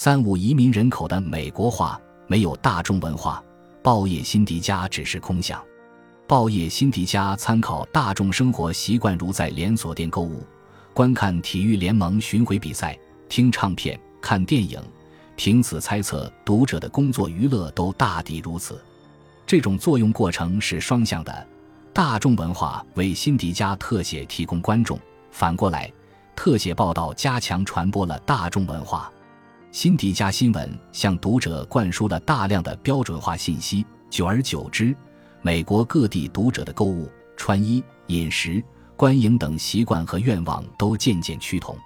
三五移民人口的美国化没有大众文化，报业辛迪加只是空想。报业辛迪加参考大众生活习惯，如在连锁店购物、观看体育联盟巡回比赛、听唱片、看电影，凭此猜测读者的工作娱乐都大抵如此。这种作用过程是双向的，大众文化为辛迪加特写提供观众，反过来，特写报道加强传播了大众文化。辛迪加新闻向读者灌输了大量的标准化信息，久而久之，美国各地读者的购物、穿衣、饮食、观影等习惯和愿望都渐渐趋同。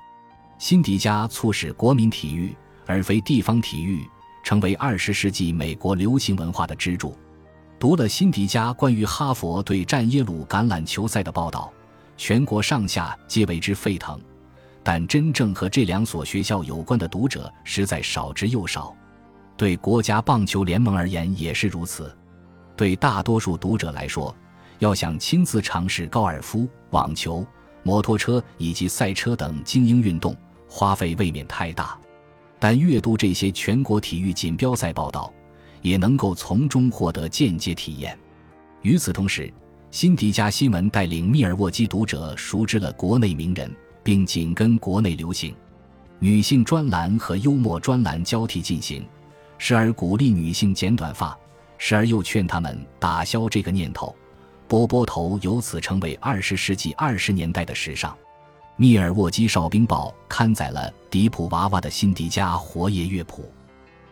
辛迪加促使国民体育而非地方体育成为二十世纪美国流行文化的支柱。读了辛迪加关于哈佛对战耶鲁橄榄球赛的报道，全国上下皆为之沸腾。但真正和这两所学校有关的读者实在少之又少，对国家棒球联盟而言也是如此。对大多数读者来说，要想亲自尝试高尔夫、网球、摩托车以及赛车等精英运动，花费未免太大。但阅读这些全国体育锦标赛报道，也能够从中获得间接体验。与此同时，辛迪加新闻带领密尔沃基读者熟知了国内名人。并紧跟国内流行，女性专栏和幽默专栏交替进行，时而鼓励女性剪短发，时而又劝她们打消这个念头。波波头由此成为二十世纪二十年代的时尚。密尔沃基哨兵报刊载了迪普娃娃的辛迪加活页乐谱，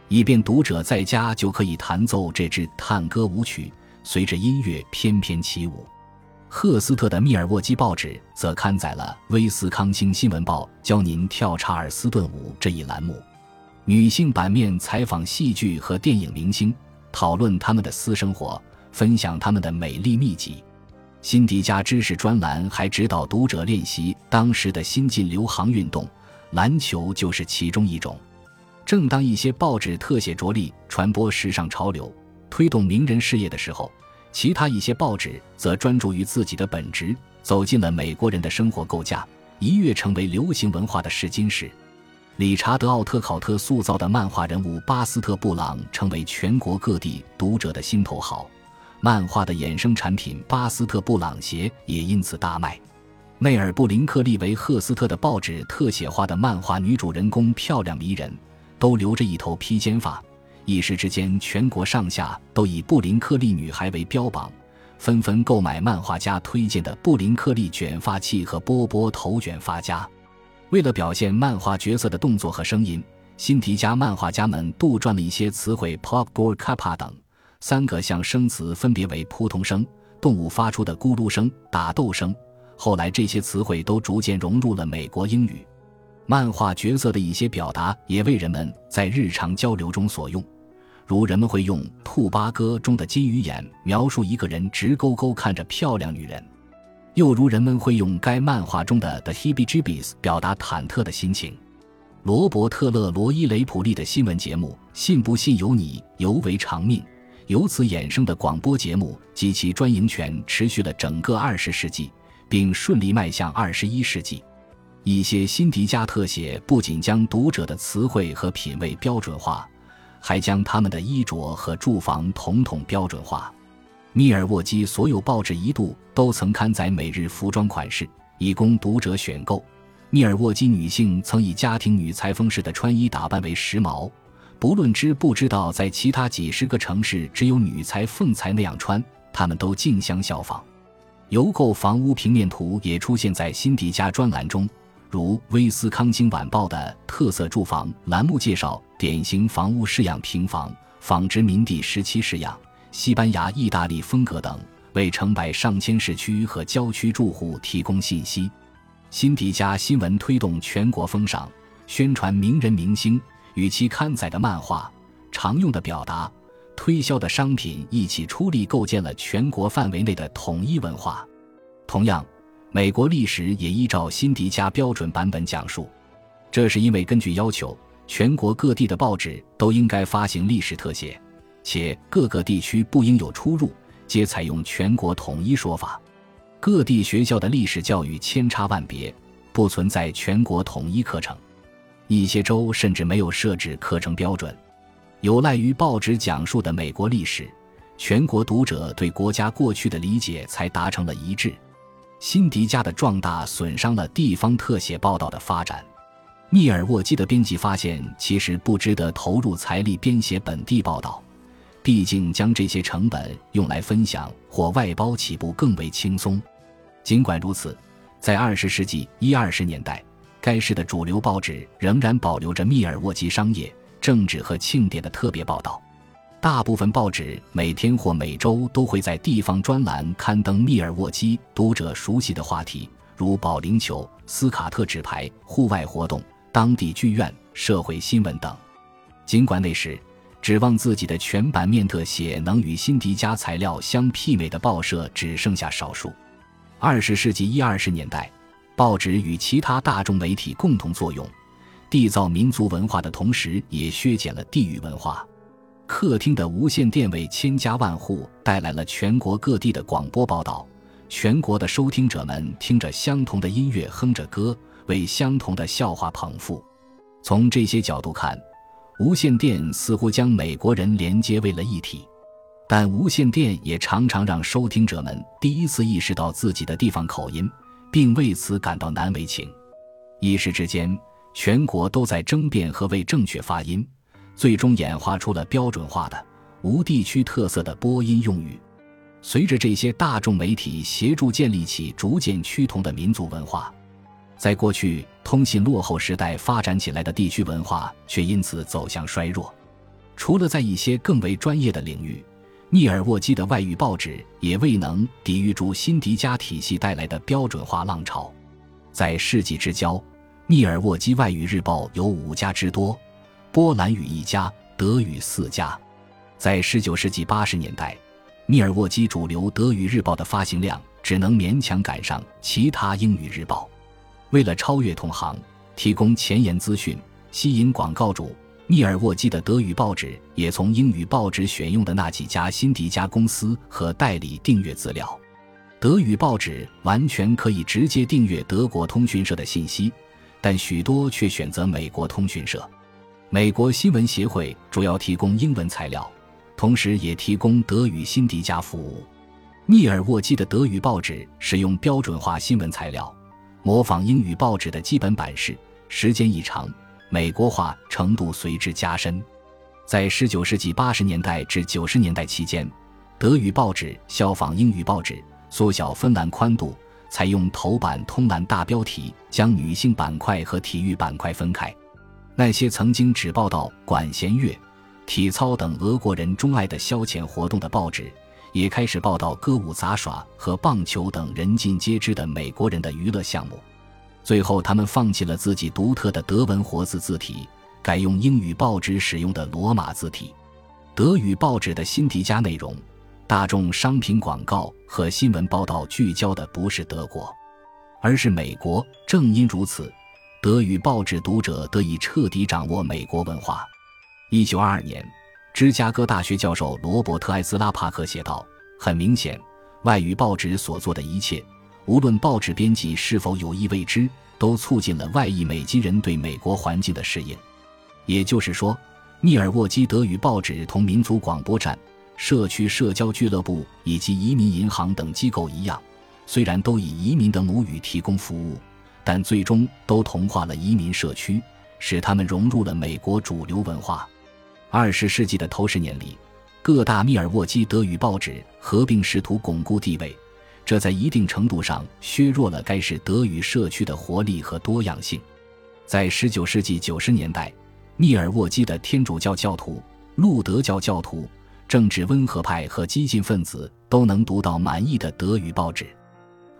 以便读者在家就可以弹奏这支探戈舞曲，随着音乐翩翩起舞。赫斯特的密尔沃基报纸则刊载了《威斯康星新闻报》教您跳查尔斯顿舞这一栏目，女性版面采访戏剧和电影明星，讨论他们的私生活，分享他们的美丽秘籍。辛迪加知识专栏还指导读者练习当时的新晋流行运动，篮球就是其中一种。正当一些报纸特写着力传播时尚潮流，推动名人事业的时候。其他一些报纸则专注于自己的本职，走进了美国人的生活构架，一跃成为流行文化的试金石。理查德·奥特考特塑造的漫画人物巴斯特·布朗成为全国各地读者的心头好，漫画的衍生产品巴斯特·布朗鞋也因此大卖。内尔·布林克利为赫斯特的报纸特写画的漫画女主人公漂亮迷人，都留着一头披肩发。一时之间，全国上下都以布林克利女孩为标榜，纷纷购买漫画家推荐的布林克利卷发器和波波头卷发夹。为了表现漫画角色的动作和声音，辛迪加漫画家们杜撰了一些词汇，pop gore kappa 等三个象声词，分别为扑通声、动物发出的咕噜声、打斗声。后来，这些词汇都逐渐融入了美国英语。漫画角色的一些表达也为人们在日常交流中所用，如人们会用《兔八哥》中的金鱼眼描述一个人直勾勾看着漂亮女人，又如人们会用该漫画中的 The Hebe Jibis 表达忐忑的心情。罗伯特·勒罗伊·雷普利的新闻节目《信不信由你》尤为长命，由此衍生的广播节目及其专营权持续了整个二十世纪，并顺利迈向二十一世纪。一些辛迪加特写不仅将读者的词汇和品味标准化，还将他们的衣着和住房统统标准化。密尔沃基所有报纸一度都曾刊载每日服装款式，以供读者选购。密尔沃基女性曾以家庭女裁缝式的穿衣打扮为时髦，不论知不知道在其他几十个城市只有女裁缝才那样穿，他们都竞相效仿。邮购房屋平面图也出现在辛迪加专栏中。如《威斯康星晚报》的特色住房栏目介绍典型房屋式样平房、仿殖民地时期式样、西班牙、意大利风格等，为成百上千市区和郊区住户提供信息。辛迪加新闻推动全国风尚，宣传名人明星与其刊载的漫画、常用的表达、推销的商品一起出力，构建了全国范围内的统一文化。同样。美国历史也依照辛迪加标准版本讲述，这是因为根据要求，全国各地的报纸都应该发行历史特写，且各个地区不应有出入，皆采用全国统一说法。各地学校的历史教育千差万别，不存在全国统一课程。一些州甚至没有设置课程标准。有赖于报纸讲述的美国历史，全国读者对国家过去的理解才达成了一致。辛迪加的壮大损伤了地方特写报道的发展。密尔沃基的编辑发现，其实不值得投入财力编写本地报道，毕竟将这些成本用来分享或外包起步更为轻松。尽管如此，在二十世纪一二十年代，该市的主流报纸仍然保留着密尔沃基商业、政治和庆典的特别报道。大部分报纸每天或每周都会在地方专栏刊登密尔沃基读者熟悉的话题，如保龄球、斯卡特纸牌、户外活动。当地剧院、社会新闻等。尽管那时指望自己的全版面特写能与辛迪加材料相媲美的报社只剩下少数。二十世纪一二十年代，报纸与其他大众媒体共同作用，缔造民族文化的同时，也削减了地域文化。客厅的无线电为千家万户带来了全国各地的广播报道，全国的收听者们听着相同的音乐，哼着歌。为相同的笑话捧腹。从这些角度看，无线电似乎将美国人连接为了一体，但无线电也常常让收听者们第一次意识到自己的地方口音，并为此感到难为情。一时之间，全国都在争辩何谓正确发音，最终演化出了标准化的、无地区特色的播音用语。随着这些大众媒体协助建立起逐渐趋同的民族文化。在过去通信落后时代发展起来的地区文化，却因此走向衰弱。除了在一些更为专业的领域，密尔沃基的外语报纸也未能抵御住辛迪加体系带来的标准化浪潮。在世纪之交，密尔沃基外语日报有五家之多，波兰语一家，德语四家。在19世纪80年代，密尔沃基主流德语日报的发行量只能勉强赶上其他英语日报。为了超越同行，提供前沿资讯，吸引广告主，密尔沃基的德语报纸也从英语报纸选用的那几家辛迪加公司和代理订阅资料。德语报纸完全可以直接订阅德国通讯社的信息，但许多却选择美国通讯社。美国新闻协会主要提供英文材料，同时也提供德语辛迪加服务。密尔沃基的德语报纸使用标准化新闻材料。模仿英语报纸的基本版式，时间一长，美国化程度随之加深。在19世纪80年代至90年代期间，德语报纸效仿英语报纸，缩小分栏宽度，采用头版通栏大标题，将女性板块和体育板块分开。那些曾经只报道管弦乐、体操等俄国人钟爱的消遣活动的报纸。也开始报道歌舞杂耍和棒球等人尽皆知的美国人的娱乐项目。最后，他们放弃了自己独特的德文活字字体，改用英语报纸使用的罗马字体。德语报纸的新迪加内容、大众商品广告和新闻报道聚焦的不是德国，而是美国。正因如此，德语报纸读者得以彻底掌握美国文化。一九二二年。芝加哥大学教授罗伯特·艾兹拉帕克写道：“很明显，外语报纸所做的一切，无论报纸编辑是否有意为之，都促进了外裔美籍人对美国环境的适应。也就是说，密尔沃基德语报纸同民族广播站、社区社交俱乐部以及移民银行等机构一样，虽然都以移民的母语提供服务，但最终都同化了移民社区，使他们融入了美国主流文化。”二十世纪的头十年里，各大密尔沃基德语报纸合并试图巩固地位，这在一定程度上削弱了该市德语社区的活力和多样性。在十九世纪九十年代，密尔沃基的天主教教徒、路德教教徒、政治温和派和激进分子都能读到满意的德语报纸，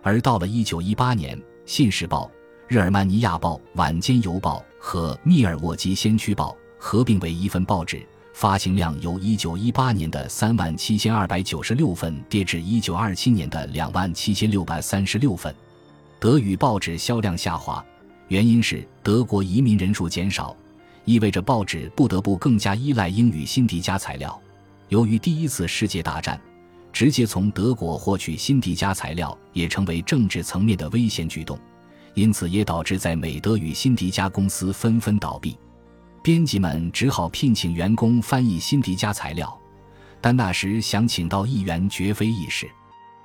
而到了一九一八年，《信使报》、《日耳曼尼亚报》、《晚间邮报》和《密尔沃基先驱报》。合并为一份报纸，发行量由1918年的3万7296份跌至1927年的2万7636份。德语报纸销量下滑，原因是德国移民人数减少，意味着报纸不得不更加依赖英语辛迪加材料。由于第一次世界大战，直接从德国获取辛迪加材料也成为政治层面的危险举动，因此也导致在美德与辛迪加公司纷纷倒闭。编辑们只好聘请员工翻译辛迪加材料，但那时想请到议员绝非易事。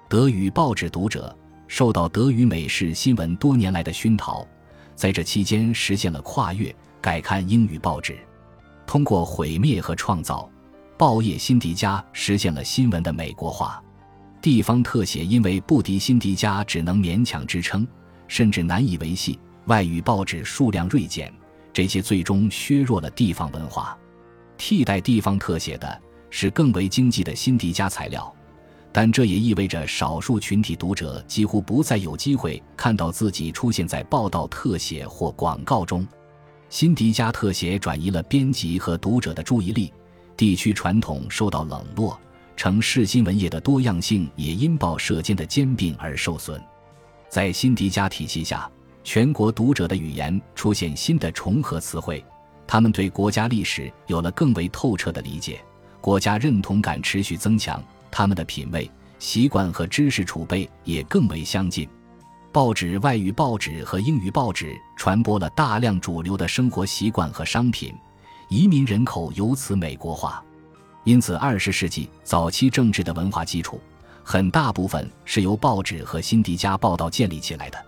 德语报纸读者受到德语美式新闻多年来的熏陶，在这期间实现了跨越，改看英语报纸。通过毁灭和创造，报业辛迪加实现了新闻的美国化。地方特写因为不敌辛迪加，只能勉强支撑，甚至难以维系。外语报纸数量锐减。这些最终削弱了地方文化，替代地方特写的是更为经济的辛迪加材料，但这也意味着少数群体读者几乎不再有机会看到自己出现在报道特写或广告中。辛迪加特写转移了编辑和读者的注意力，地区传统受到冷落，城市新闻业的多样性也因报社间的兼并而受损。在辛迪加体系下。全国读者的语言出现新的重合词汇，他们对国家历史有了更为透彻的理解，国家认同感持续增强，他们的品味、习惯和知识储备也更为相近。报纸、外语报纸和英语报纸传播了大量主流的生活习惯和商品，移民人口由此美国化。因此，二十世纪早期政治的文化基础，很大部分是由报纸和辛迪加报道建立起来的。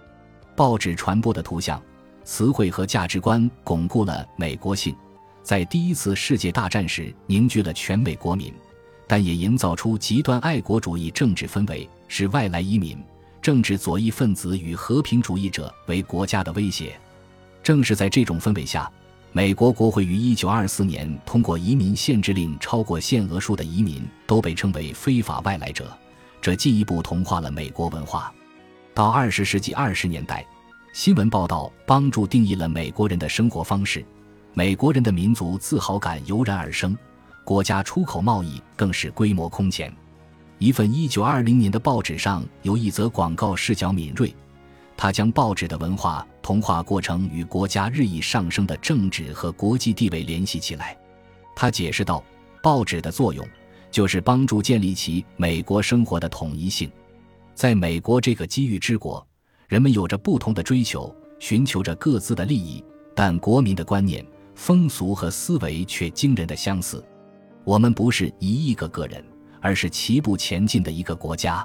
报纸传播的图像、词汇和价值观巩固了美国性，在第一次世界大战时凝聚了全美国民，但也营造出极端爱国主义政治氛围，使外来移民、政治左翼分子与和平主义者为国家的威胁。正是在这种氛围下，美国国会于1924年通过移民限制令，超过限额数的移民都被称为非法外来者，这进一步同化了美国文化。到二十世纪二十年代，新闻报道帮助定义了美国人的生活方式，美国人的民族自豪感油然而生，国家出口贸易更是规模空前。一份一九二零年的报纸上有一则广告视角敏锐，他将报纸的文化同化过程与国家日益上升的政治和国际地位联系起来。他解释道：“报纸的作用就是帮助建立起美国生活的统一性。”在美国这个机遇之国，人们有着不同的追求，寻求着各自的利益，但国民的观念、风俗和思维却惊人的相似。我们不是一亿个个人，而是齐步前进的一个国家。